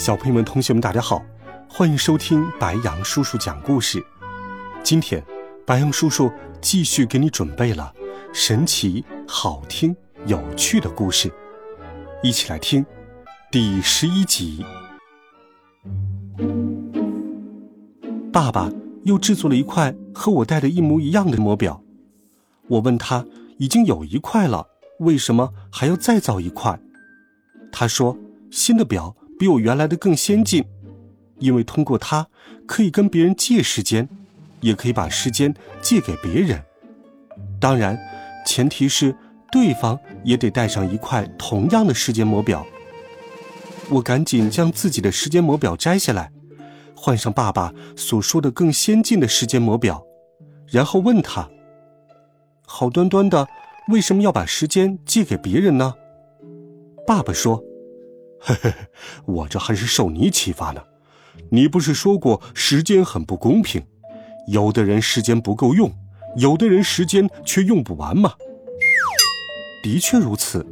小朋友们、同学们，大家好，欢迎收听白羊叔叔讲故事。今天，白羊叔叔继续给你准备了神奇、好听、有趣的故事，一起来听第十一集。爸爸又制作了一块和我戴的一模一样的魔表。我问他，已经有一块了，为什么还要再造一块？他说，新的表比我原来的更先进，因为通过它可以跟别人借时间，也可以把时间借给别人。当然，前提是对方也得带上一块同样的时间魔表。我赶紧将自己的时间魔表摘下来。换上爸爸所说的更先进的时间魔表，然后问他：“好端端的，为什么要把时间借给别人呢？”爸爸说：“嘿嘿，我这还是受你启发呢。你不是说过时间很不公平，有的人时间不够用，有的人时间却用不完吗？”的确如此，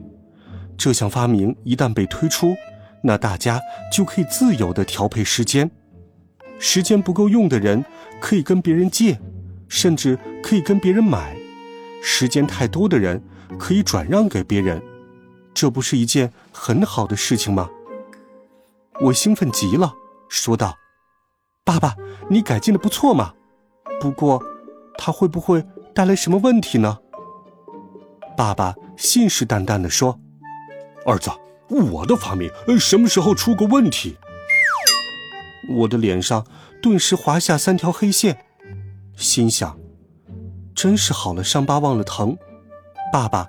这项发明一旦被推出，那大家就可以自由的调配时间。时间不够用的人可以跟别人借，甚至可以跟别人买；时间太多的人可以转让给别人，这不是一件很好的事情吗？我兴奋极了，说道：“爸爸，你改进的不错嘛。不过，它会不会带来什么问题呢？”爸爸信誓旦旦地说：“儿子，我的发明什么时候出过问题？”我的脸上顿时划下三条黑线，心想：真是好了伤疤忘了疼。爸爸，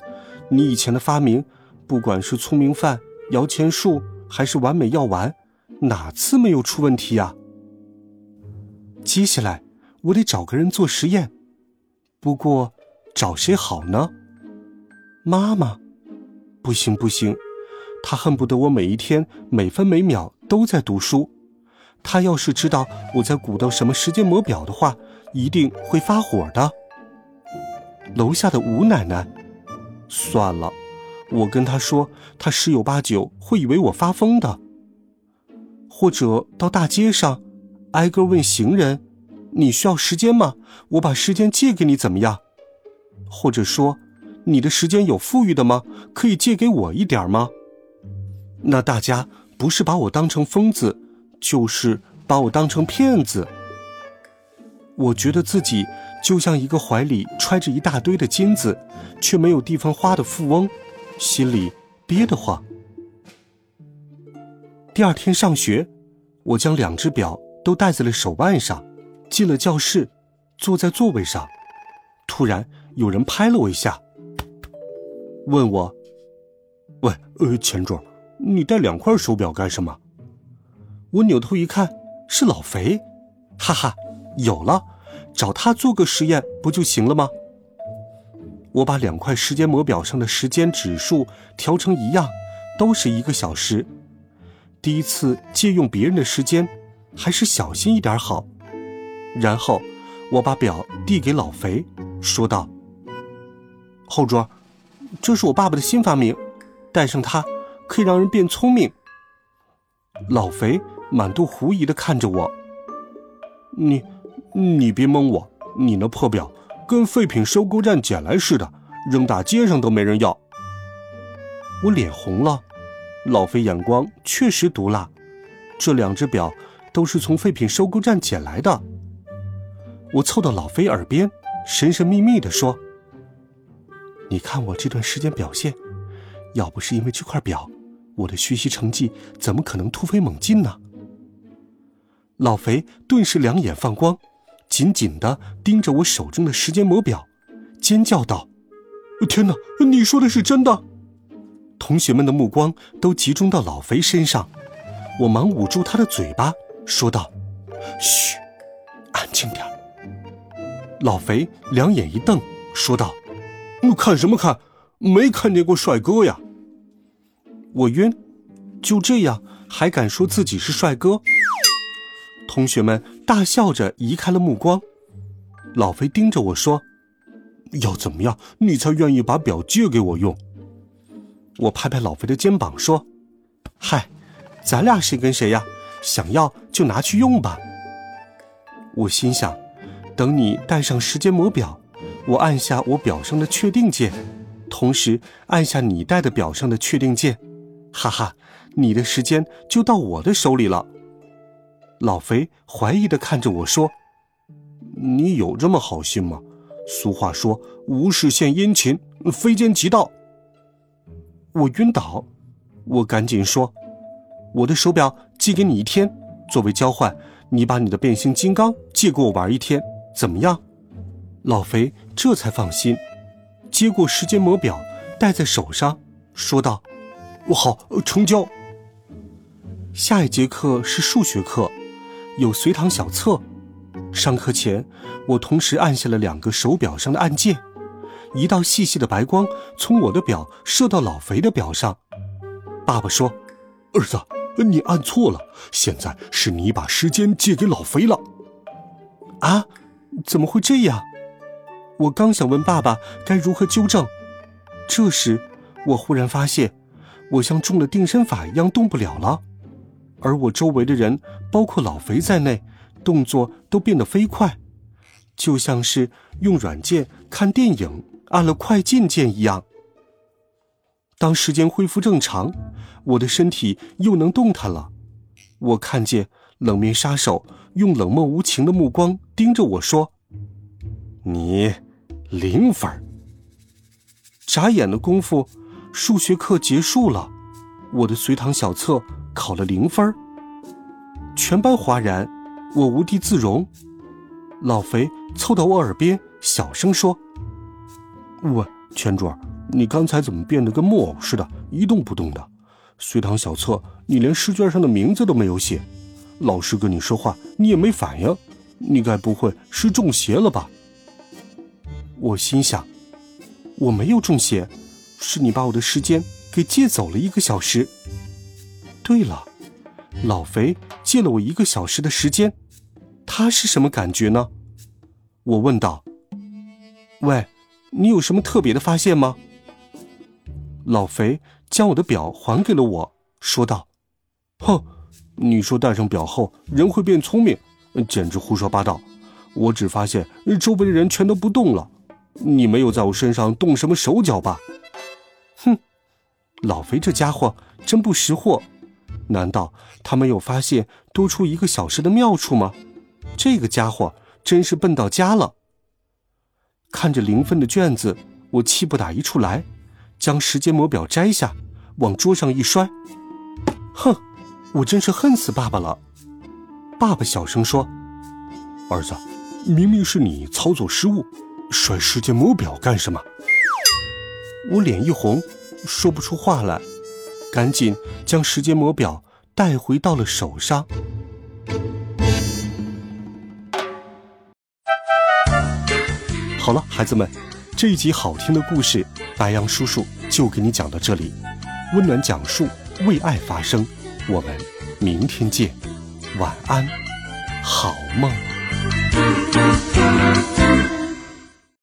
你以前的发明，不管是聪明饭、摇钱树，还是完美药丸，哪次没有出问题呀？接下来我得找个人做实验，不过找谁好呢？妈妈，不行不行，她恨不得我每一天每分每秒都在读书。她要是知道我在鼓捣什么时间魔表的话，一定会发火的。楼下的吴奶奶，算了，我跟他说，他十有八九会以为我发疯的。或者到大街上，挨个问行人：“你需要时间吗？我把时间借给你，怎么样？”或者说：“你的时间有富裕的吗？可以借给我一点吗？”那大家不是把我当成疯子？就是把我当成骗子。我觉得自己就像一个怀里揣着一大堆的金子，却没有地方花的富翁，心里憋得慌。第二天上学，我将两只表都戴在了手腕上，进了教室，坐在座位上。突然有人拍了我一下，问我：“喂，呃，钱柱，你戴两块手表干什么？”我扭头一看，是老肥，哈哈，有了，找他做个实验不就行了吗？我把两块时间魔表上的时间指数调成一样，都是一个小时。第一次借用别人的时间，还是小心一点好。然后我把表递给老肥，说道：“后桌，这是我爸爸的新发明，带上它可以让人变聪明。”老肥。满肚狐疑的看着我，你，你别蒙我，你那破表跟废品收购站捡来似的，扔大街上都没人要。我脸红了，老肥眼光确实毒辣，这两只表都是从废品收购站捡来的。我凑到老肥耳边，神神秘秘的说：“你看我这段时间表现，要不是因为这块表，我的学习成绩怎么可能突飞猛进呢？”老肥顿时两眼放光，紧紧的盯着我手中的时间魔表，尖叫道：“天哪，你说的是真的？”同学们的目光都集中到老肥身上，我忙捂住他的嘴巴，说道：“嘘，安静点。”老肥两眼一瞪，说道：“你看什么看？没看见过帅哥呀？”我晕，就这样还敢说自己是帅哥？同学们大笑着移开了目光。老肥盯着我说：“要怎么样，你才愿意把表借给我用？”我拍拍老肥的肩膀说：“嗨，咱俩谁跟谁呀？想要就拿去用吧。”我心想，等你戴上时间魔表，我按下我表上的确定键，同时按下你戴的表上的确定键。哈哈，你的时间就到我的手里了。老肥怀疑的看着我说：“你有这么好心吗？俗话说，无事献殷勤，非奸即盗。”我晕倒，我赶紧说：“我的手表借给你一天，作为交换，你把你的变形金刚借给我玩一天，怎么样？”老肥这才放心，接过时间魔表戴在手上，说道。我好，成交。下一节课是数学课，有随堂小测。上课前，我同时按下了两个手表上的按键，一道细细的白光从我的表射到老肥的表上。爸爸说：“儿子，你按错了，现在是你把时间借给老肥了。”啊？怎么会这样？我刚想问爸爸该如何纠正，这时我忽然发现。我像中了定身法一样动不了了，而我周围的人，包括老肥在内，动作都变得飞快，就像是用软件看电影按了快进键一样。当时间恢复正常，我的身体又能动弹了。我看见冷面杀手用冷漠无情的目光盯着我说：“你零分。”眨眼的功夫。数学课结束了，我的随堂小测考了零分全班哗然，我无地自容。老肥凑到我耳边小声说：“喂，钱柱，你刚才怎么变得跟木偶似的，一动不动的？随堂小测你连试卷上的名字都没有写，老师跟你说话你也没反应，你该不会是中邪了吧？”我心想：“我没有中邪。”是你把我的时间给借走了一个小时。对了，老肥借了我一个小时的时间，他是什么感觉呢？我问道。喂，你有什么特别的发现吗？老肥将我的表还给了我，说道：“哼，你说戴上表后人会变聪明，简直胡说八道。我只发现周围的人全都不动了，你没有在我身上动什么手脚吧？”哼，老肥这家伙真不识货，难道他没有发现多出一个小时的妙处吗？这个家伙真是笨到家了。看着零分的卷子，我气不打一处来，将时间魔表摘下，往桌上一摔。哼，我真是恨死爸爸了。爸爸小声说：“儿子，明明是你操作失误，摔时间魔表干什么？”我脸一红，说不出话来，赶紧将时间魔表带回到了手上。好了，孩子们，这一集好听的故事，白羊叔叔就给你讲到这里。温暖讲述，为爱发声。我们明天见，晚安，好梦。